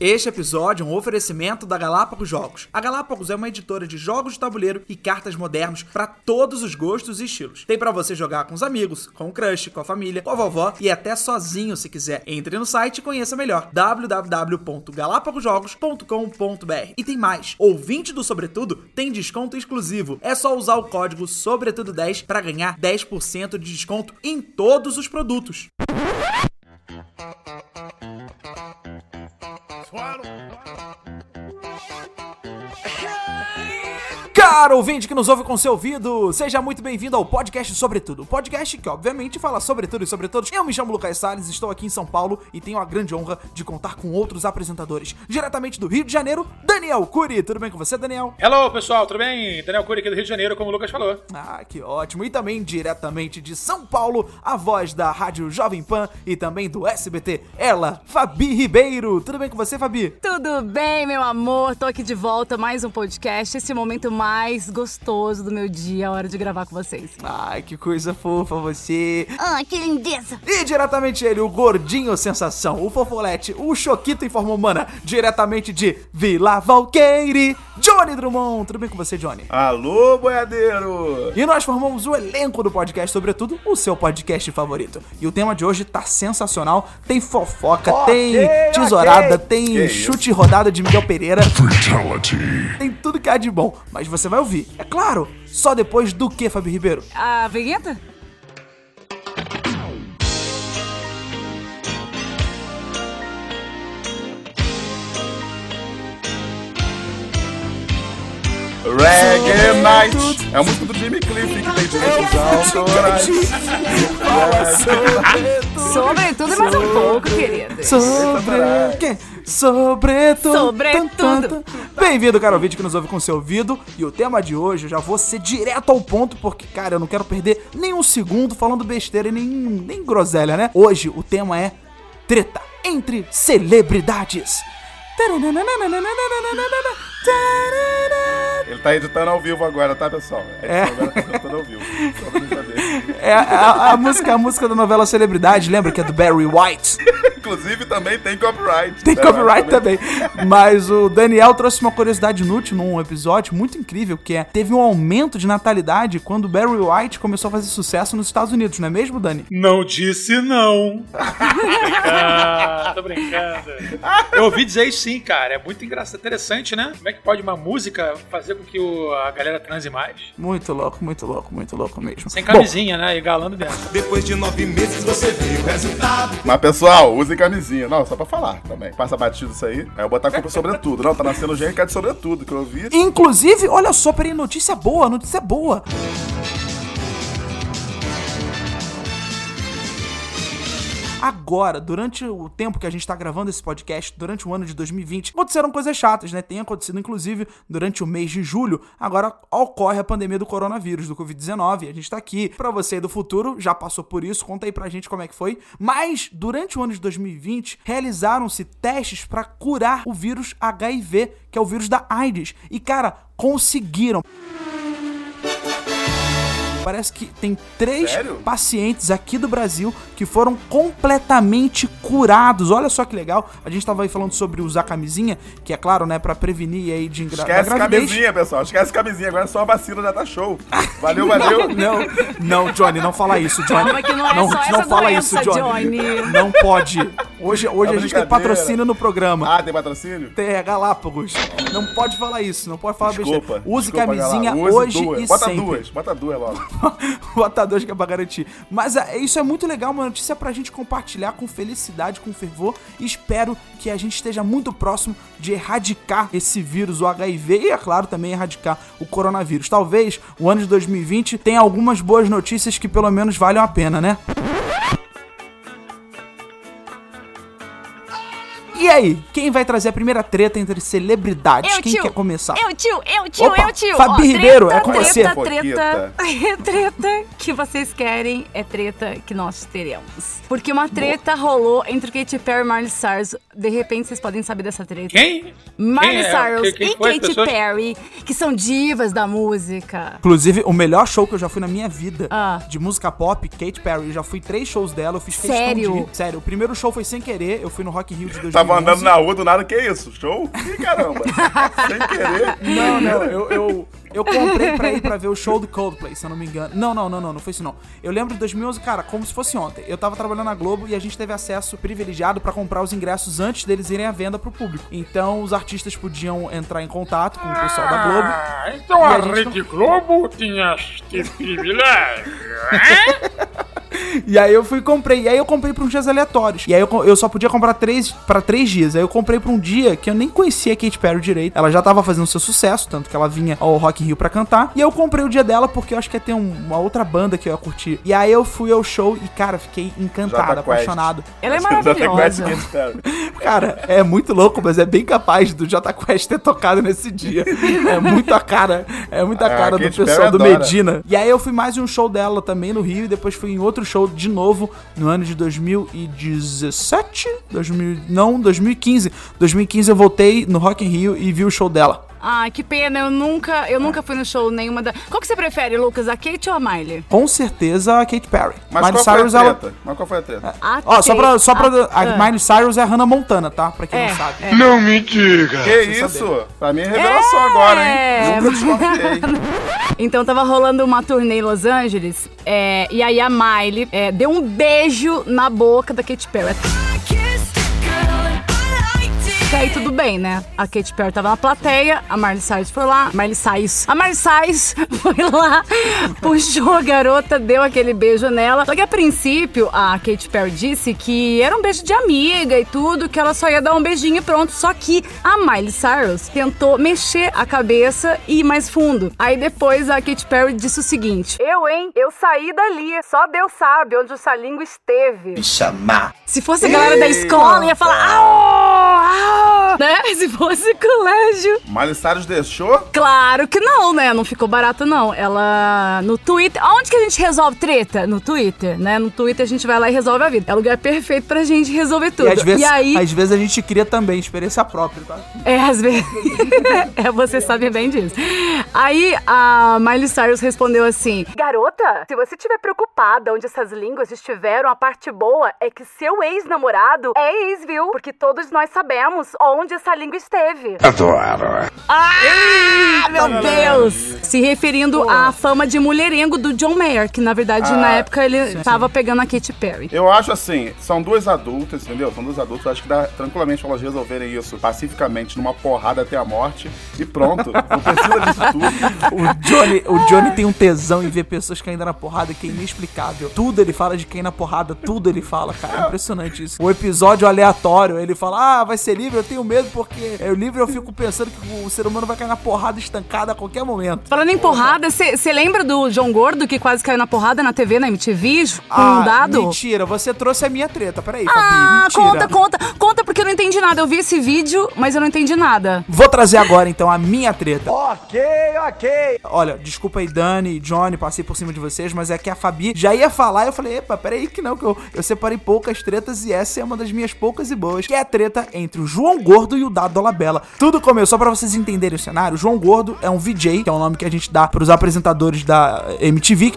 Este episódio é um oferecimento da Galápagos Jogos. A Galápagos é uma editora de jogos de tabuleiro e cartas modernos para todos os gostos e estilos. Tem para você jogar com os amigos, com o crush, com a família, com a vovó e até sozinho se quiser. Entre no site e conheça melhor www.galapagosjogos.com.br. E tem mais. Ouvinte do Sobretudo tem desconto exclusivo. É só usar o código Sobretudo10 para ganhar 10% de desconto em todos os produtos fórum. Caro ouvinte que nos ouve com seu ouvido, seja muito bem-vindo ao podcast Sobretudo. O podcast que, obviamente, fala sobre tudo e sobre todos. Eu me chamo Lucas Salles, estou aqui em São Paulo e tenho a grande honra de contar com outros apresentadores. Diretamente do Rio de Janeiro, Daniel Cury. Tudo bem com você, Daniel? Hello, pessoal, tudo bem? Daniel Cury aqui do Rio de Janeiro, como o Lucas falou. Ah, que ótimo. E também diretamente de São Paulo, a voz da Rádio Jovem Pan e também do SBT, ela, Fabi Ribeiro. Tudo bem com você, Fabi? Tudo bem, meu amor? Tô aqui de volta, mais um podcast. Esse momento mais gostoso do meu dia, a hora de gravar com vocês. Ai, que coisa fofa você. Ah, que lindeza! E diretamente ele, o gordinho sensação, o fofolete, o choquito em forma humana, diretamente de Vila Valqueire, Johnny Drummond. Tudo bem com você, Johnny? Alô, boiadeiro! E nós formamos o elenco do podcast, sobretudo o seu podcast favorito. E o tema de hoje tá sensacional. Tem fofoca, tem tesourada, ok. tem Que chute e rodada de Miguel Pereira. Fatality. Tem tudo que há de bom. Mas você vai ouvir, é claro, só depois do que, Fabi Ribeiro? A vinheta? Reggae Night! É a música do Jimmy Cliff que tem direitos autorais. Sobretudo e mais um pouco, querida. Sobre o quê? Sobretudo. Sobretudo. Bem-vindo, caro ouvinte que nos ouve com seu ouvido. E o tema de hoje, eu já vou ser direto ao ponto, porque, cara, eu não quero perder nem um segundo falando besteira e nem, nem groselha, né? Hoje o tema é treta entre celebridades. Ele tá editando ao vivo agora, tá, pessoal? É. Agora tá editando ao vivo. Só pra saber. É a- a música, a música da novela Celebridade, lembra que é do Barry White? Inclusive também tem copyright. Tem né? copyright também. Mas o Daniel trouxe uma curiosidade inútil num episódio muito incrível, que é teve um aumento de natalidade quando o Barry White começou a fazer sucesso nos Estados Unidos, não é mesmo, Dani? Não disse não. ah, tô brincando. Eu ouvi dizer isso sim, cara. É muito engraçado, interessante, né? Como é que pode uma música fazer com que o- a galera transe mais? Muito louco, muito louco, muito louco mesmo. Sem camisinha, né? E galando dentro. Depois de nove meses você vê o resultado. Mas, pessoal, use camisinha. Não, só pra falar também. Passa batido isso aí. Aí eu botar a culpa sobre tudo. Não, tá nascendo gente que é de sobre tudo, que eu vi. Inclusive, olha só, peraí, notícia boa, notícia boa. Agora, durante o tempo que a gente tá gravando esse podcast, durante o ano de 2020, aconteceram coisas chatas, né? Tem acontecido, inclusive, durante o mês de julho. Agora ocorre a pandemia do coronavírus, do Covid-19. A gente tá aqui. Pra você aí do futuro, já passou por isso, conta aí pra gente como é que foi. Mas, durante o ano de 2020, realizaram-se testes pra curar o vírus HIV, que é o vírus da AIDS. E, cara, conseguiram. Parece que tem três Sério? pacientes aqui do Brasil que foram completamente curados. Olha só que legal. A gente tava aí falando sobre usar camisinha, que é claro, né, Pra prevenir aí de engra da Esquece gravidez. camisinha, pessoal. Esquece camisinha. Agora só a vacina já tá show. Valeu, valeu. Não, não, Johnny, não fala isso, Johnny. Calma que não é só essa fala doença, isso, Johnny. Não pode. Hoje, hoje É a gente tem patrocínio no programa. Ah, tem patrocínio? Tem é Galápagos. Não pode falar isso, não pode falar Desculpa. besteira. Use desculpa, camisinha hoje duas. e Bota sempre. duas, bota duas logo. Que é pra garantir. Mas é, isso é muito legal, uma notícia pra gente compartilhar com felicidade, com fervor. E espero que a gente esteja muito próximo de erradicar esse vírus, o HIV, e é claro também erradicar o coronavírus. Talvez o ano de 2020 tenha algumas boas notícias que pelo menos valham a pena, né? E aí, quem vai trazer a primeira treta entre celebridades? Eu, quem tio. quer começar? Eu, tio, eu, tio, Opa, eu, tio. Fabi Ó, Ribeiro, é com treta, você. Treta, treta, treta que vocês querem é treta que nós teremos. Porque uma treta rolou entre Katy Perry e Miley Cyrus. De repente, vocês podem saber dessa treta. Quem? Miley Quem é? Cyrus Quem- quem e Katy pessoas? Perry, que são divas da música. Inclusive, o melhor show que eu já fui na minha vida Ah. de música pop, Katy Perry. Eu já fui três shows dela, eu fiz questão Sério? de ir. Sério, o primeiro show foi sem querer, eu fui no Rock Rio de 2020. Tava andando na rua do nada, que isso? Show? Ih, caramba. Sem querer. Não, não, eu, eu, eu comprei pra ir pra ver o show do Coldplay, se eu não me engano. Não, não, não, não, não foi isso não. Eu lembro de 2011, cara, como se fosse ontem. Eu tava trabalhando na Globo e a gente teve acesso privilegiado pra comprar os ingressos antes deles irem à venda pro público. Então os artistas podiam entrar em contato com o pessoal da Globo. Ah, então a, a Rede Globo tinha esse privilégio. hein? E aí eu fui e comprei. E aí eu comprei pra uns dias aleatórios. E aí eu, eu só podia comprar três para três dias. Aí eu comprei pra um dia que eu nem conhecia a Katy Perry direito. Ela já tava fazendo seu sucesso, tanto que ela vinha ao Rock in Rio pra cantar. E eu comprei o dia dela porque eu acho que ia ter um- uma outra banda que eu ia curtir. E aí eu fui ao show e, cara, fiquei encantado, Jota Quest. apaixonado. Ela é Quest maravilhosa. Cara, é muito louco, mas é bem capaz do Jota Quest ter tocado nesse dia. É muito a cara, é muito a Ah, cara do Katy pessoal Perry do adora. Medina. E aí eu fui mais um show dela também no Rio e depois fui em outro show de novo no ano de 2017, 2000, não, 2015. 2015 eu voltei no Rock in Rio e vi o show dela. Ai, que pena, eu nunca, eu nunca fui no show nenhuma da. Qual que você prefere, Lucas? A Kate ou a Miley? Com certeza a Katy Perry. Mas Miley qual foi a Cyrus, ela- treta? Mas qual foi a treta? A Ó, só pra, só pra, Kate- a ah, Miley Cyrus é a Hannah Montana, tá? Pra quem É, não sabe. é. Não me diga. Que isso? Pra mim é revelação agora, hein? Nunca desconfiei. Então tava rolando uma turnê em Los Angeles, é, e aí a Miley é, deu um beijo na boca da Katy Perry. Até aí tudo bem, né? A Katy Perry tava na plateia, a Miley Cyrus foi lá, Miley Cyrus, a Miley Cyrus foi lá, puxou a garota, deu aquele beijo nela. Só que a princípio, a Katy Perry disse que era um beijo de amiga e tudo, que ela só ia dar um beijinho e pronto. Só que a Miley Cyrus tentou mexer a cabeça e ir mais fundo. Aí depois a Katy Perry disse o seguinte: Eu, hein? Eu saí dali, só Deus sabe onde essa língua esteve. Chamar. Se fosse a galera da escola, ia falar. "Au, au", Né? Se fosse colégio. Miley Cyrus deixou? Claro que não, né? Não ficou barato, não. Ela. No Twitter. Onde que a gente resolve treta? No Twitter, né? No Twitter a gente vai lá e resolve a vida. É o lugar perfeito pra gente resolver tudo. E às vezes, aí. às vezes a gente cria também experiência própria, tá? É, às vezes. é, você sabe bem disso. Aí a Miley Cyrus respondeu assim: Garota, se você estiver preocupada onde essas línguas estiveram, a parte boa é que seu ex-namorado é ex, viu? Porque todos nós sabemos onde essa língua esteve. Adoro. Ah, meu Deus! Se referindo à fama de mulherengo do John Mayer, que na verdade na época ele tava pegando a Katy Perry. Eu acho assim, são duas adultas, entendeu? São duas adultas, acho que dá tranquilamente pra elas resolverem isso pacificamente, numa porrada até a morte, e pronto. Não precisa disso tudo. O Johnny, o Johnny tem um tesão em ver pessoas caindo na porrada que é inexplicável. Tudo ele fala de cair na porrada, tudo ele fala, cara. É impressionante isso. O episódio aleatório, ele fala: Ah, vai ser livre, eu tenho medo porque é o livre eu fico pensando que o ser humano vai cair na porrada estancada a qualquer momento. Falando em porrada, você lembra do João Gordo que quase caiu na porrada na TV, na MTV, com um dado? Mentira, você trouxe a minha treta. Peraí, Fabi, Ah, mentira. conta, conta, conta porque eu não entendi nada. Eu vi esse vídeo, mas eu não entendi nada. Vou trazer agora então a minha treta. Ok, ok. Olha, desculpa aí, Dani e Johnny, passei por cima de vocês, mas é que a Fabi já ia falar e eu falei, epa, peraí que não, que eu, eu separei poucas tretas e essa é uma das minhas poucas e boas, que é a treta entre o João Gordo e o Dado Dolabella. Tudo começou pra vocês entenderem o cenário. João Gordo é um VJ, que é o nome que a gente dá pros apresentadores da MTV,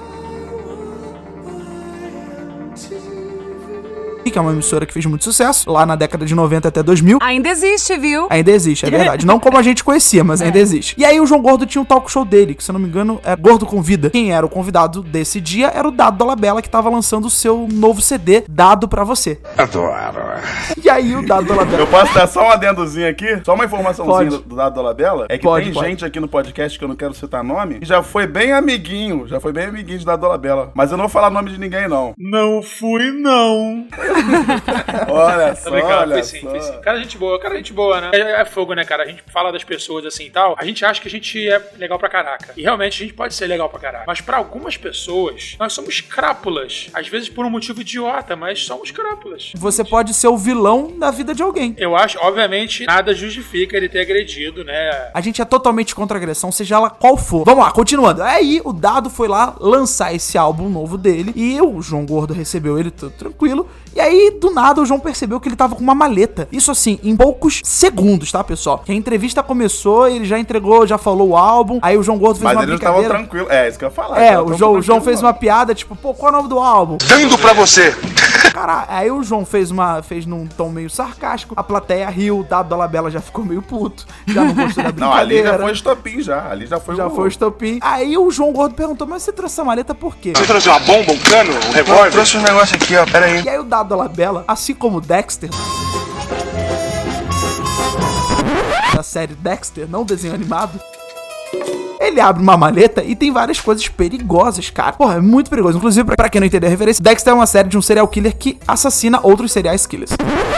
que é uma emissora que fez muito sucesso, lá na década de 90 até 2000. Ainda existe, viu? Ainda existe, é verdade. Não como a gente conhecia, mas ainda existe. E aí o João Gordo tinha um talk show dele, que se eu não me engano é Gordo Convida. Quem era o convidado desse dia era o Dado Dolabella, que tava lançando o seu novo CD, Dado Pra Você. Adoro. E aí o Dado Dolabella... Eu posso dar só um adendozinho aqui? Só uma informaçãozinha Pode. do, do lado da Labela? É que Pode, tem pode. gente aqui no podcast que eu não quero citar nome, que já foi bem amiguinho, já foi bem amiguinho de Dado Labela. Mas eu não vou falar nome de ninguém, não. Não fui, não. Olha Tá só, olha foi sim, só. foi sim. Cara, gente boa, cara, gente boa, né? É, é fogo, né, cara? A gente fala das pessoas assim e tal. A gente acha que a gente é legal pra caraca. E realmente a gente pode ser legal pra caraca. Mas pra algumas pessoas, nós somos crápulas. Às vezes por um motivo idiota, mas somos crápulas. Você pode ser o vilão da vida de alguém. Eu acho, obviamente, nada justifica ele ter agredido, né? A gente é totalmente contra a agressão, seja ela qual for. Vamos lá, continuando. Aí o Dado foi lá lançar esse álbum novo dele e o João Gordo recebeu ele tudo tranquilo. E aí, do nada, o João percebeu que ele tava com uma maleta. Isso assim, em poucos segundos, tá, pessoal? Que a entrevista começou, ele já entregou, já falou o álbum. Aí o João Gordo fez Mas uma eles estavam brincadeira. tranquilos. É, isso que eu ia falar. É, o João, o João fez uma piada, tipo, pô, qual é o nome do álbum? Dando pra você. Caralho, aí o João fez uma. fez num tom meio sarcástico, a plateia riu, o Dado Dolabella já ficou meio puto, já não gostou da Não, ali brincadeira. já foi estopim já. Ali já foi Já o... foi estopim. Aí o João Gordo perguntou, mas você trouxe essa maleta por quê? Você trouxe uma bomba, um cano, um revólver? trouxe um negócio aqui, ó, pera aí. E aí o Dado Dolabella, assim como Dexter... Da série Dexter, não desenho animado... Ele abre uma maleta e tem várias coisas perigosas, cara. Porra, é muito perigoso. Inclusive, pra quem não entendeu a referência, Dexter é uma série de um serial killer que assassina outros serial killers.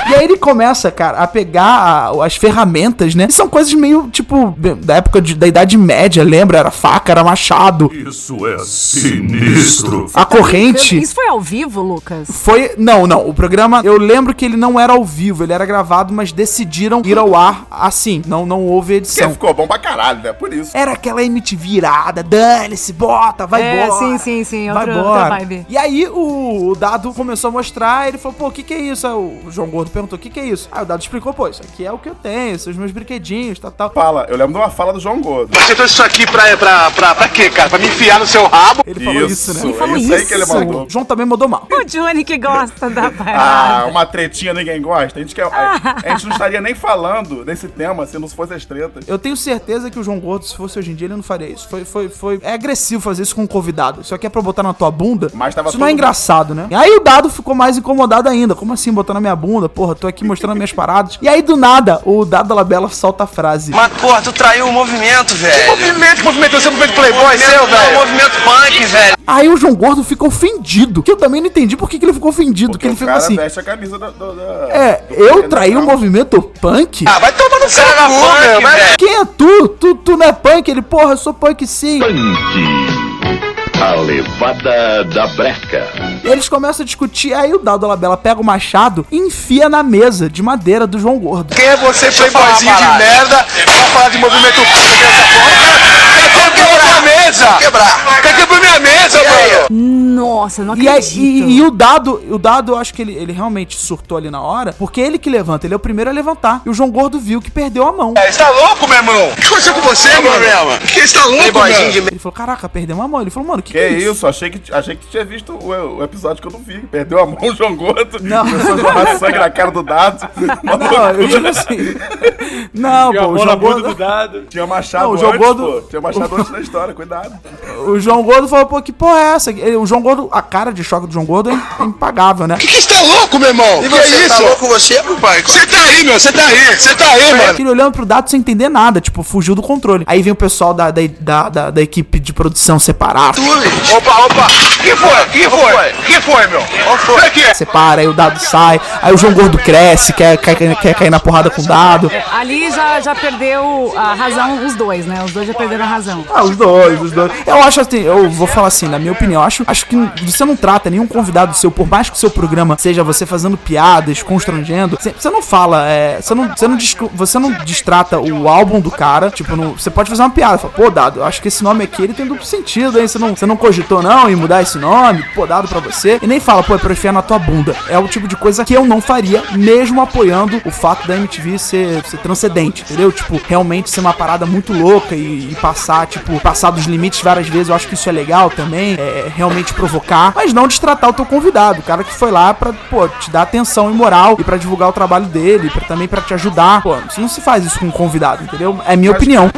E aí ele começa, cara, a pegar a- as ferramentas, né? E são coisas meio, tipo, da época de- da Idade Média, lembra? Era faca, era machado. Isso é sinistro. A corrente... Isso foi ao vivo, Lucas? Foi. Não, não. O programa. Eu lembro que ele não era ao vivo, ele era gravado, mas decidiram ir ao ar assim. Não, não houve Porque edição. ficou bom pra caralho, né? Por isso. Era aquela MTV irada, dane-se, bota, vai É, embora. sim, sim, sim, vai outra- vibe. E aí o, o Dado começou a mostrar, ele falou, pô, o que que é isso? Aí o João Gordo perguntou, o que que é isso? Aí o Dado explicou, pô, isso aqui é o que eu tenho, são os meus brinquedinhos, tal, tal. Fala, eu lembro de uma fala do João Gordo. Você trouxe isso aqui pra, pra, pra, pra quê, cara? Pra me enfiar no seu rabo? Ele falou isso, né? Ele falou é isso aí que ele isso. mandou. O João também mandou mal. O Johnny que gosta da Ah, parada. uma tretinha ninguém gosta. A gente, quer, a, a gente não estaria nem falando desse tema se não fosse as tretas. Eu tenho certeza que o João Gordo, se fosse hoje em dia, ele não faria isso. Foi, foi, foi. É agressivo fazer isso com um convidado. Isso aqui é pra botar na tua bunda. Mas tava isso não é engraçado, né? E aí o Dado ficou mais incomodado ainda. Como assim, botar na minha bunda? Porra, tô aqui mostrando minhas paradas. E aí, do nada, o Dado Dolabella solta a frase. Mas, porra, tu traiu o movimento, velho. Movimento, que movimento, você é um movimento playboy seu, Não, velho? movimento punk, velho. Aí o João Gordo ficou ofendido. Que eu também não entendi por que, que ele ficou ofendido. Porque que ele o ficou cara assim. veste a camisa da... da- da- É, do eu Punk traí o Underground. movimento punk? Ah, vai tomar no seu Cara, cu, punk, meu, vai- velho. Quem é tu? tu? Tu não é punk? Ele, porra, eu sou punk sim. A levada da breca. E eles começam a discutir, aí o Dado Labella pega o machado e enfia na mesa de madeira do João Gordo. Quem é você, playboyzinho de merda, pra falar de movimento punk dessa forma? Quer mesa? Quebrar. Quer quebrar minha mesa, mano? Nossa, não E, aí, acredito. e, e o dado, o dado, eu acho que ele, ele realmente surtou ali na hora, porque ele que levanta, ele é o primeiro a levantar. E o João Gordo viu que perdeu a mão. É, Você tá louco, meu irmão? O que aconteceu com você, mano? Que você tá louco, mano? Ele falou, caraca, perdeu uma mão. Ele falou, mano, o que, Que que é isso? isso? Achei que, achei que tinha visto o, o episódio que eu não vi. Perdeu a mão o João Gordo. Não. Começou a jorrar sangue na cara do Dado. Não, eu digo assim. Não, E pô, o João Gordo. do dado. Tinha machado Não, o João antes, Gordo- pô. Tinha machado antes da história, cuidado. O João Gordo falou, pô, que porra é essa? O João Gordo, a cara de choque do João Gordo é impagável, né? Que que você tá louco, meu irmão? E que é você, tá isso? louco você, papai? Você tá aí, meu, você tá aí, você tá aí, mano. Ele olhando pro dado sem entender nada, tipo, fugiu do controle. Aí vem o pessoal da, da, da, da- da equipe de produção separar. Opa, opa. Que foi? Que foi? Que foi, meu? Qual foi? aqui? Separa, aí o dado sai. Aí o João Gordo cresce, quer, quer, quer cair na porrada com o dado. É, ali já, já perdeu a razão os dois, né? Os dois já perderam a razão. Ah, os dois, os dois. Eu acho assim, eu vou falar assim, na minha opinião, acho, acho que você não trata nenhum convidado seu, por mais que o seu programa seja você fazendo piadas, constrangendo, você não fala, é, você não, você não, você não distrata o álbum do cara, tipo, no- você pode fazer uma piada, fala, pô, Dado, eu acho que esse nome aqui, ele tem duplo sentido, hein, você não, você não cogitou não em mudar esse nome, pô, Dado pra você, e nem fala, pô, é pra enfiar na tua bunda. É o tipo de coisa que eu não faria, mesmo apoiando o fato da MTV ser, ser transcendente, entendeu? Tipo, realmente ser uma parada muito louca e, e passar, tipo, passar dos limites várias vezes, eu acho que isso é legal também, é realmente provocar, mas não destratar o teu convidado, o cara que foi lá pra, pô, te dar atenção e moral e pra divulgar o trabalho dele, pra, também pra te ajudar. Pô, você não se faz isso com um convidado, entendeu? É minha opinião.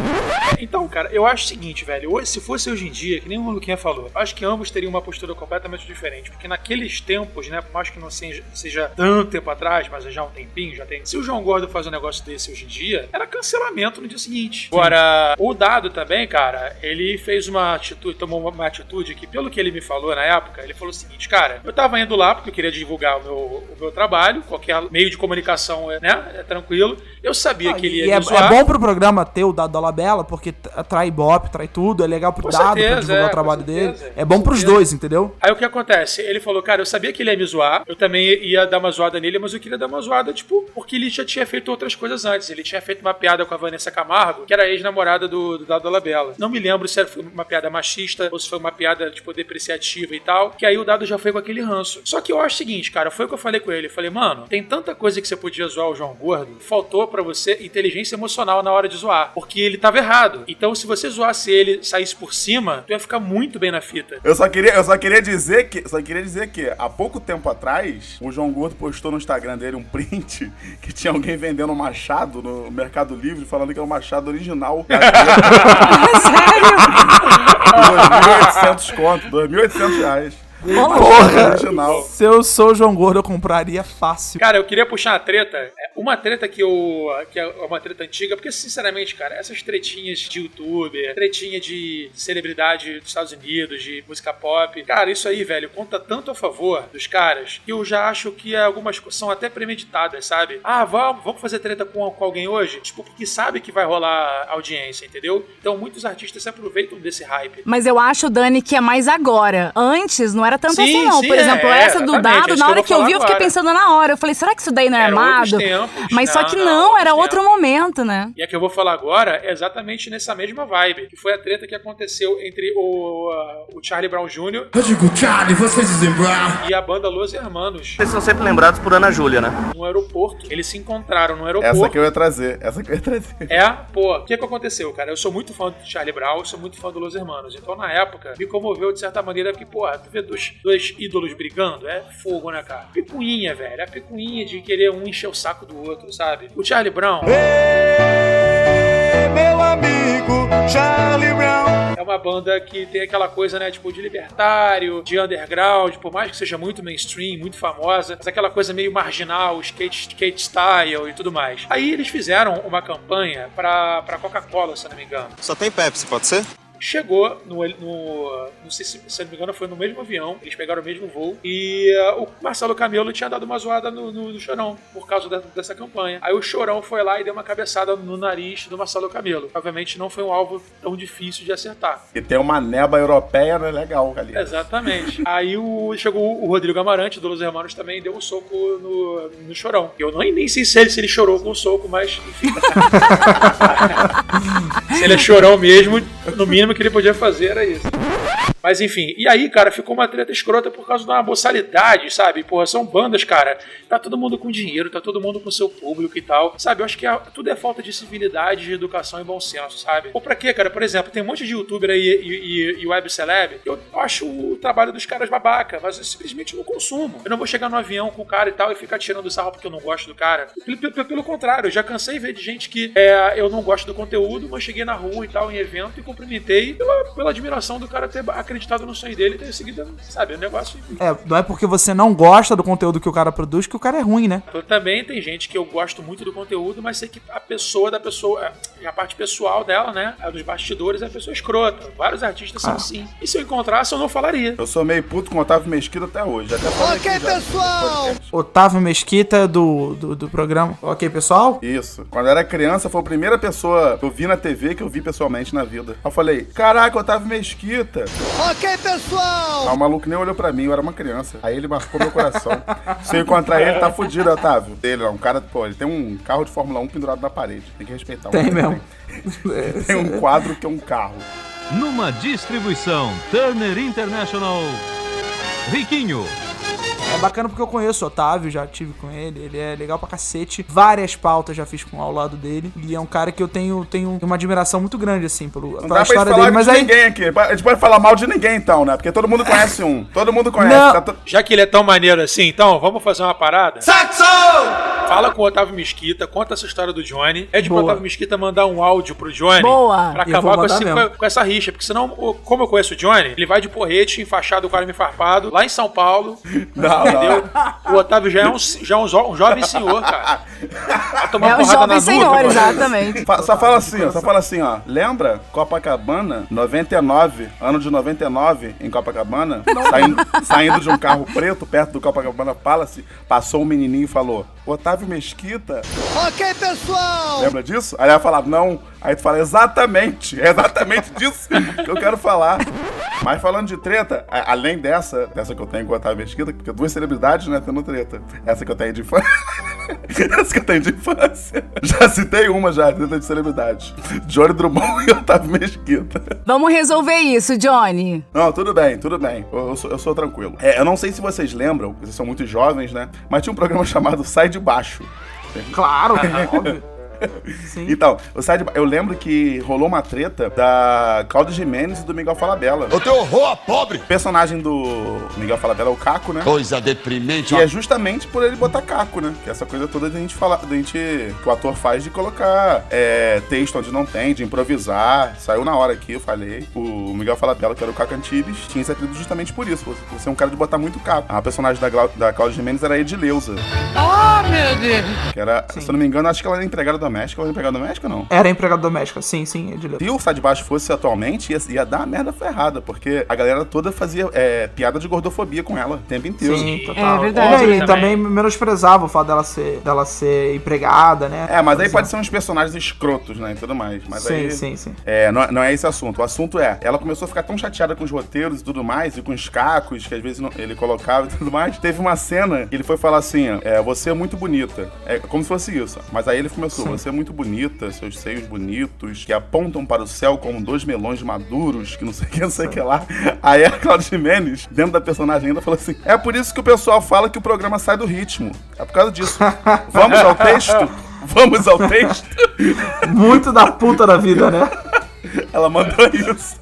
Então, cara, eu acho o seguinte, velho. Hoje, se fosse hoje em dia, que nem o Luquinha falou, acho que ambos teriam uma postura completamente diferente. Porque naqueles tempos, né, por mais que não seja, seja tanto tempo atrás, mas já há um tempinho, já tem. Se o João Gordo faz um negócio desse hoje em dia, era cancelamento no dia seguinte. Agora, o Dado também, cara, ele fez uma atitude, tomou uma, atitude que, pelo que ele me falou na época, ele falou o seguinte, cara, eu tava indo lá porque eu queria divulgar o meu, o meu trabalho, qualquer meio de comunicação, né, é tranquilo. Eu sabia que ele ia E é, é bom pro programa ter o Dado Dolabella, porque t- atrai Ibope, trai tudo, é legal pro Com Dado, pra certeza, divulgar é, o trabalho dele. É bom pros dois, entendeu? Aí o que acontece? Ele falou, cara, eu sabia que ele ia me zoar, eu também ia dar uma zoada nele, mas eu queria dar uma zoada, tipo, porque ele já tinha feito outras coisas antes. Ele tinha feito uma piada com a Vanessa Camargo, que era ex-namorada do, do Dado Dolabella. Não me lembro se era- foi uma piada machista ou se foi uma piada, tipo, depreciativa e tal, que aí o Dado já foi com aquele ranço. Só que eu acho o seguinte, cara, foi o que eu falei com ele. Eu falei, mano, tem tanta coisa que você podia zoar o João Gordo, faltou pra você inteligência emocional na hora de zoar, porque ele tava errado. Então, se você zoasse ele e saísse por cima, tu ia ficar muito bem na fita. Eu só queria, eu só queria dizer que, só queria dizer que há pouco tempo atrás, o João Gordo postou no Instagram dele um print que tinha alguém vendendo um machado no Mercado Livre, falando que é um machado original. Sério? 2.800 conto, 2.800 reais. Porra! Se eu sou o João Gordo, eu compraria fácil. Cara, eu queria puxar uma treta. É, Uma treta que eu. que é uma treta antiga, porque, sinceramente, cara, essas tretinhas de youtuber, tretinha de celebridade dos Estados Unidos, de música pop, cara, isso aí, velho, conta tanto a favor dos caras que eu já acho que algumas coisas são até premeditadas, sabe? Ah, vamos, vamos fazer treta com, com alguém hoje? Tipo, porque sabe que vai rolar audiência, entendeu? Então muitos artistas se aproveitam desse hype. Mas eu acho, Dani, que é mais agora. Antes não era tanto Sim, assim, não. sim, Por exemplo, é, essa do é dado, na que eu hora que eu vi, eu fiquei agora. pensando na hora. Eu falei, será que isso daí não é Era outros armado? tempos. Mas só Não, que não, não, era outro tempos. momento, né? E a que eu vou falar agora é exatamente nessa mesma vibe, que foi a treta que aconteceu entre o, ah, o Charlie Brown Jr. Eu digo, Charlie, você dizem Brown. e a banda Los Hermanos Vocês são sempre lembrados por Ana Júlia, né? no aeroporto. Eles se encontraram no aeroporto. Essa que eu ia trazer, essa que eu ia trazer. É, pô, o que que aconteceu, cara? Eu sou muito fã do Charlie Brown, eu sou muito fã do Los Hermanos. Então, na época, me comoveu de certa maneira, porque, porra, tu vê dois, dois ídolos brigando, é fogo, né, cara? Picuinha, velho. É picuinha de querer um encher o saco do outro, sabe? O Charlie Brown. Meu amigo Charlie Brown. É uma banda que tem aquela coisa, né, tipo, de libertário, de underground, por mais que seja muito mainstream, muito famosa, mas aquela coisa meio marginal, skate, skate style e tudo mais. Aí eles fizeram uma campanha pra, pra Coca-Cola, se eu não me engano. Só tem Pepsi, pode ser? Chegou no, no. Não sei se, se não me engano, foi no mesmo avião, eles pegaram o mesmo voo. E uh, o Marcelo Camelo tinha dado uma zoada no, no, no Chorão, por causa da- dessa campanha. Aí o Chorão foi lá e deu uma cabeçada no nariz do Marcelo Camelo. Obviamente não foi um alvo tão difícil de acertar. E tem uma neba europeia, né? Legal ali. Exatamente. Aí o, chegou o Rodrigo Amarante, do Los Hermanos, também deu um soco no, no chorão. Eu nem, nem sei se ele, se ele chorou com o soco, mas enfim. se ele é chorão mesmo, no mínimo que ele podia fazer era isso. Mas enfim, e aí, cara, ficou uma treta escrota por causa de uma boçalidade, sabe? Porra, são bandas, cara. Tá todo mundo com dinheiro, tá todo mundo com seu público e tal. Sabe? Eu acho que é- tudo é falta de civilidade, de educação e bom senso, sabe? Ou pra quê, cara? Por exemplo, tem um monte de youtuber aí e, e, e web celeb. Eu acho o trabalho dos caras babaca, mas eu simplesmente não consumo. Eu não vou chegar no avião com o cara e tal e ficar tirando sarro porque eu não gosto do cara. Pelo, pelo- pelo contrário, eu já cansei de ver de gente que é, eu não gosto do conteúdo, mas cheguei na rua e tal, em evento, e cumprimentei pela, pela admiração do cara ter acreditado no sonho dele e ter seguido, sabe, o negócio. É, não é porque você não gosta do conteúdo que o cara produz que o cara é ruim, né? Então, Também tem gente que eu gosto muito do conteúdo, mas sei que a pessoa da pessoa, é, a parte pessoal dela, né, a dos bastidores é a pessoa escrota. Vários artistas são assim. E se eu encontrasse, eu não falaria. Eu sou meio puto com o Otávio Mesquita até hoje. Até Ok, aqui pessoal. Otávio Mesquita do, do, do programa. Ok, pessoal? Isso. Quando eu era criança, foi a primeira pessoa que eu vi na TV que eu vi pessoalmente na vida. Eu falei, caraca, Otávio Mesquita. Ok, pessoal. Aí o maluco nem olhou pra mim, eu era uma criança. Aí ele marcou meu coração. Se eu encontrar ele, tá fudido, Otávio. Ele é um cara, pô, ele tem um carro de Fórmula 1 pendurado na parede. Tem que respeitar. Tem mesmo. Tem, tem um quadro que é um carro. Numa distribuição Turner International. Riquinho. É bacana porque eu conheço o Otávio, já tive com ele, ele é legal pra cacete. Várias pautas já fiz com ao lado dele. E é um cara que eu tenho, tenho uma admiração muito grande, assim, pelo, Não pela dá pra gente história falar dele. Mas de aí. ninguém aqui. A gente pode falar mal de ninguém, então, né? Porque todo mundo conhece um. Todo mundo conhece. Tá to- Já que ele é tão maneiro assim, então, vamos fazer uma parada? Saxo! Fala com o Otávio Mesquita, conta essa história do Johnny. É de pro Boa. Otávio Mesquita mandar um áudio pro Johnny. Boa. Pra acabar com, esse- com- essa rixa. Porque senão, como eu conheço o Johnny, ele vai de porrete, enfaixado, com arame farpado, lá em São Paulo. Não, Entendeu? não. O Otávio já é um, já é um, jo- um jovem senhor, cara. É na jovem nuca, senhor, mano. exatamente. Fa- Só fala assim, ó, só fala assim, ó. Lembra Copacabana, 99, ano de 99, em Copacabana, saindo, saindo de um carro preto perto do Copacabana Palace, passou um menininho e falou: Otávio Mesquita, Ok, pessoal. lembra disso? Aí ela fala: Não. Aí tu fala: Exatamente, é exatamente disso que eu quero falar. Mas falando de treta, a- além dessa, dessa que eu tenho com o Otávio Mesquita, porque duas celebridades, né, tendo treta. Essa que eu tenho de infância. Essa que eu tenho de infância. Já citei uma já, treta de celebridade. Johnny Drummond e Otávio Mesquita. Vamos resolver isso, Johnny. Não, tudo bem, tudo bem. Eu, eu sou, eu sou tranquilo. É, eu não sei se vocês lembram, vocês são muito jovens, né? Mas tinha um programa chamado Sai de Baixo. Claro, óbvio. Então, o side eu lembro que rolou uma treta da Claudio Jimenez e do Miguel Falabella. Eu tenho horror a pobre. O personagem do Miguel Falabella é o Caco, né? Coisa deprimente. E é justamente por ele botar caco, né? Que é essa coisa toda de a gente falar, de a gente, que o ator faz de colocar é, texto onde não tem, de improvisar. Saiu na hora aqui, eu falei. O Miguel Falabella, que era o Caco Antibes, tinha esse apelido justamente por isso. Por ser um cara de botar muito caco. A personagem da, Glau- da Cláudia Jimenez era a Edileuza. Oh, meu Deus. Que era, se eu não me engano, acho que ela era empregada doméstica. Ela era empregada doméstica ou não? Era empregado doméstica, sim, sim, Edileu. Se o Sai de Baixo fosse atualmente, ia, ia dar uma merda ferrada, porque a galera toda fazia é, piada de gordofobia com ela o tempo inteiro. Sim, total. É verdade. É, e Também. também menosprezava o fato dela ser, dela ser empregada, né? É, mas aí Por pode ser uns personagens escrotos, né, e tudo mais. Mas Sim, aí, sim, sim. É, não, não é esse o assunto. O assunto é, ela começou a ficar tão chateada com os roteiros e tudo mais, e com os cacos que às vezes não- ele colocava e tudo mais. Teve uma cena que ele foi falar assim, é, você é muito bonita. É como se fosse isso. Mas aí ele começou, você é muito bonita, seus seios bonitos, que apontam para o céu como dois melões maduros, que não sei o que, não sei o que lá. Aí a Claudia Jimenez, dentro da personagem ainda, falou assim, é por isso que o pessoal fala que o programa sai do ritmo. É por causa disso. Vamos ao texto? Vamos ao texto? Muito da puta da vida, né? Ela mandou isso.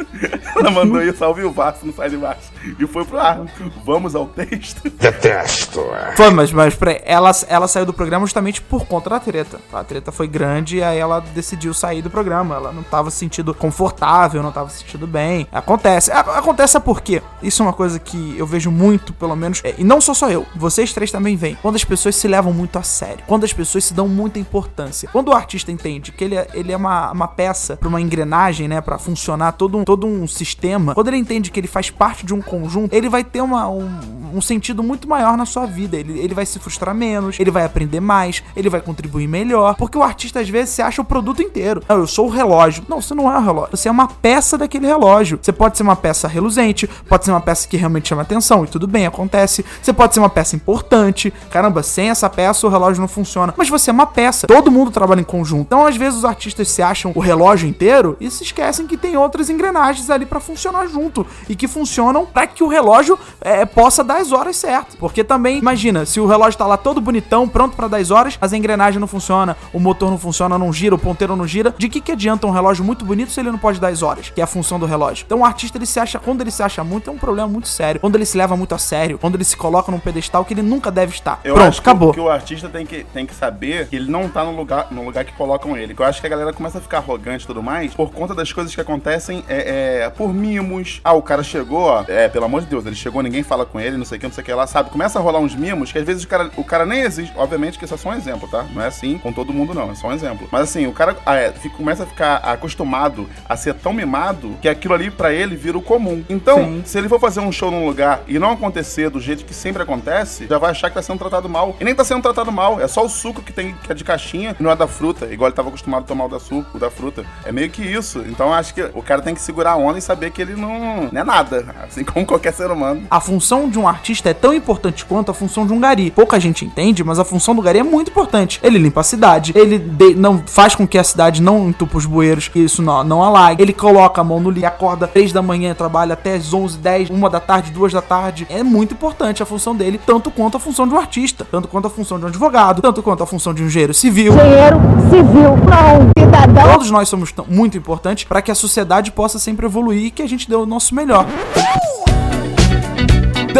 Ela mandou isso ao vivaço no Sai de Baixo. E foi pro ar. Vamos ao texto. Detesto. Foi, mas, mas peraí, ela, ela saiu do programa justamente por conta da treta. A treta foi grande e aí ela decidiu sair do programa. Ela não tava se sentindo confortável, não tava se sentindo bem. Acontece. A- Acontece por quê? Isso é uma coisa que eu vejo muito, pelo menos. é, E não sou só eu. Vocês três também veem. Quando as pessoas se levam muito a sério. Quando as pessoas se dão muita importância. Quando o artista entende que ele é, ele é uma, uma peça pra uma engrenagem, né? Pra funcionar todo um, todo um sistema. Quando ele entende que ele faz parte de um conjunto, ele vai ter uma, um, um sentido muito maior na sua vida. Ele, ele vai se frustrar menos, ele vai aprender mais, ele vai contribuir melhor. Porque o artista, às vezes, se acha o produto inteiro. Não, eu sou o relógio. Não, você não é o relógio. Você é uma peça daquele relógio. Você pode ser uma peça reluzente, pode ser uma peça que realmente chama atenção, e tudo bem, acontece. Você pode ser uma peça importante. Caramba, sem essa peça o relógio não funciona. Mas você é uma peça. Todo mundo trabalha em conjunto. Então, às vezes, os artistas se acham o relógio inteiro e se esquecem que tem outras engrenagens ali pra funcionar junto. E que funcionam pra que o relógio é, possa dar as horas certas. Porque também, imagina, se o relógio tá lá todo bonitão, pronto pra 10 horas, as engrenagens não funcionam, o motor não funciona, não gira, o ponteiro não gira. De que que adianta um relógio muito bonito se ele não pode dar as horas? Que é a função do relógio. Então o artista, ele se acha, quando ele se acha muito, é um problema muito sério. Quando ele se leva muito a sério, quando ele se coloca num pedestal que ele nunca deve estar. Eu pronto, acabou. que o artista tem que, tem que saber que ele não tá no lugar, no lugar que colocam ele. Que eu acho que a galera começa a ficar arrogante e tudo mais por conta das coisas que acontecem é, é, por mimos. Ah, o cara chegou, ó, é, pelo amor de Deus, ele chegou, ninguém fala com ele, não sei o que, não sei o que lá, sabe? Começa a rolar uns mimos que às vezes o cara, o cara nem existe. Obviamente que isso é só um exemplo, tá? Não é assim com todo mundo, não. É só um exemplo. Mas assim, o cara ah, é, fica- começa a ficar acostumado a ser tão mimado que aquilo ali pra ele vira o comum. Então, Sim. se ele for fazer um show num lugar e não acontecer do jeito que sempre acontece, já vai achar que tá sendo tratado mal. E nem tá sendo tratado mal, é só o suco que tem que é de caixinha e não é da fruta, igual ele tava acostumado a tomar o da suco, o da fruta. É meio que isso. Então eu acho que o cara tem que segurar a onda e saber que ele não, não é nada, assim como qualquer ser humano. A função de um artista é tão importante quanto a função de um gari. Pouca gente entende, mas a função do gari é muito importante. Ele limpa a cidade, ele de- não faz com que a cidade não entupa os bueiros, que isso não, não alague. Ele coloca a mão no li, acorda 3 da manhã, trabalha até as 11, 10, 1 da tarde, 2 da tarde. É muito importante a função dele, tanto quanto a função de um artista, tanto quanto a função de um advogado, tanto quanto a função de um engenheiro civil. Engenheiro civil para um cidadão. Todos nós somos muito importantes para que a sociedade possa sempre evoluir e que a gente dê o nosso melhor.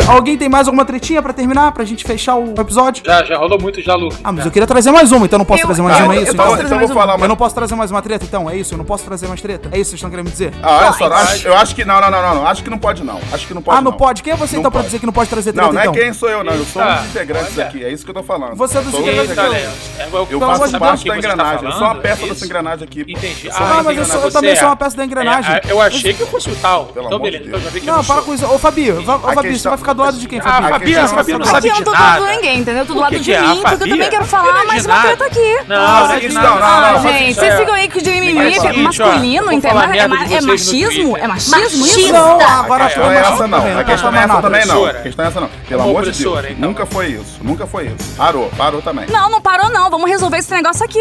Alguém tem mais alguma tretinha pra terminar? Pra gente fechar o episódio? Já, já rolou muito já, Lu. Ah, mas eu queria trazer mais uma, então eu não posso Eu- trazer mais eu- uma, é isso? então? então eu uma. não posso trazer mais uma treta, então? É isso? Eu não posso trazer mais treta? É isso que vocês estão querendo me dizer? Ah, olha Não, só, eu acho, eu acho que não, não, não, não, não. Acho que não pode não. Acho que não pode. ah, não, pode? Quem é você Não então pra pode. dizer que não pode trazer treta, Não, não é então? quem sou eu, não. Eu sou um dos integrantes olha. aqui. É isso que eu tô falando. Você é dos integrantes aqui. É, eu, faço parte da tá engrenagem. Eu sou uma peça é dessa engrenagem aqui. Entendi. Ah, mas eu também é. sou uma peça da engrenagem. É, eu achei que eu fosse o tal. Pelo então, amor de beleza. Então Deus. já vi que eu Não, não para com isso. Ô, Fabio, ô, você vai ficar do lado de quem, Ah, Fabio? Fabi, a Fabi não Aqui sabe Aqui eu de não tô do nada. lado de ninguém, entendeu? Tô do lado de que é? Mim, porque eu Fabi? também quero Eu falar, não mas de uma nada. treta aqui. Não, Ah, não de nada. não, não, Ah, não, gente, vocês ficam aí com de mimimi, o que é masculino, entendeu? É, de é machismo? É machismo isso? Não, agora A questão é essa não. A questão não é essa também não. A questão é essa não. Pelo amor de Deus. então. Nunca foi isso. Nunca foi isso. Parou. Parou também. Não, não parou não. Vamos resolver esse negócio aqui.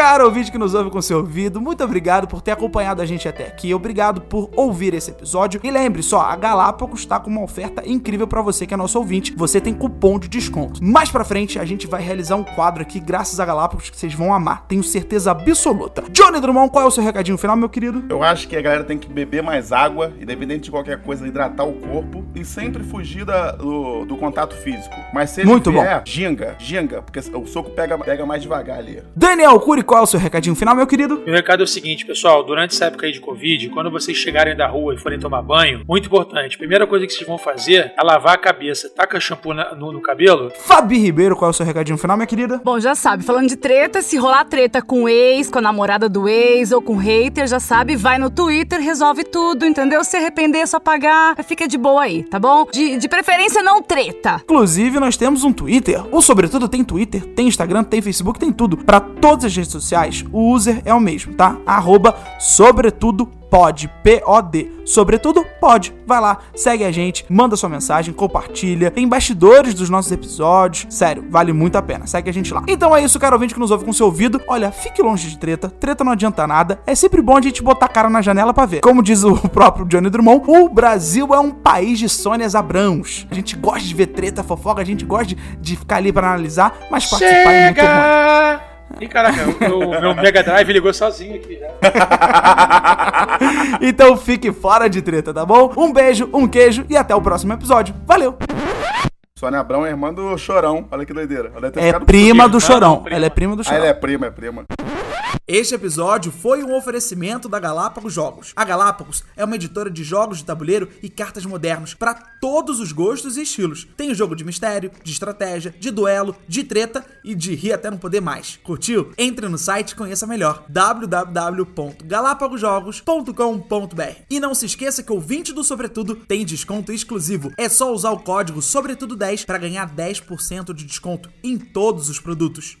Cara ouvinte que nos ouve com seu ouvido, muito obrigado por ter acompanhado a gente até aqui. Obrigado por ouvir esse episódio. E lembre só, a Galápagos está com uma oferta incrível para você que é nosso ouvinte. Você tem cupom de desconto. Mais pra frente, a gente vai realizar um quadro aqui, graças a Galápagos, que vocês vão amar. Tenho certeza absoluta. Johnny Drummond, qual é o seu recadinho final, meu querido? Eu acho que a galera tem que beber mais água, independente de qualquer coisa, hidratar o corpo e sempre fugir da- do, do contato físico. Mas se ele Muito bom. vier, ginga, ginga, porque o soco pega, pega mais devagar ali. Daniel Cury, qual é o seu recadinho final, meu querido? Meu recado é o seguinte, pessoal, durante essa época aí de Covid, quando vocês chegarem da rua e forem tomar banho, muito importante, a primeira coisa que vocês vão fazer é lavar a cabeça. Taca shampoo na- no, no cabelo. Fabi Ribeiro, qual é o seu recadinho final, minha querida? Bom, já sabe, falando de treta, se rolar treta com o ex, com a namorada do ex ou com hater, já sabe, vai no Twitter, resolve tudo, entendeu? Se arrepender, é só pagar, fica de boa aí, tá bom? De, de preferência, não treta. Inclusive, nós temos um Twitter. O Sobretudo tem Twitter, tem Instagram, tem Facebook, tem tudo. Pra todas as redes sociais, o user é o mesmo, tá? Arroba Sobretudo Pode, P-O-D. Sobretudo, pode. Vai lá, segue a gente, manda sua mensagem, compartilha. Tem bastidores dos nossos episódios. Sério, vale muito a pena. Segue a gente lá. Então é isso, caro ouvinte que nos ouve com seu ouvido. Olha, fique longe de treta. Treta não adianta nada. É sempre bom a gente botar a cara na janela pra ver. Como diz o próprio Johnny Drummond, o Brasil é um país de Sônias Abrãos. A gente gosta de ver treta, fofoca, a gente gosta de, de ficar ali pra analisar, mas participar é muito bom. Ih, caraca, o meu, Mega Drive ligou sozinho aqui já. então fique fora de treta, tá bom? Um beijo, um queijo e até o próximo episódio. Valeu! Sônia Abrão é irmã do Chorão. Olha que doideira. É prima do Chorão. Ela é prima do Ah, Chorão. ela é prima, é prima. Este episódio foi um oferecimento da Galápagos Jogos. A Galápagos é uma editora de jogos de tabuleiro e cartas modernos para todos os gostos e estilos. Tem jogo de mistério, de estratégia, de duelo, de treta e de rir até não poder mais. Curtiu? Entre no site e conheça melhor www.galapagosjogos.com.br. E não se esqueça que o 20 do Sobretudo tem desconto exclusivo. É só usar o código Sobretudo10 para ganhar 10% de desconto em todos os produtos.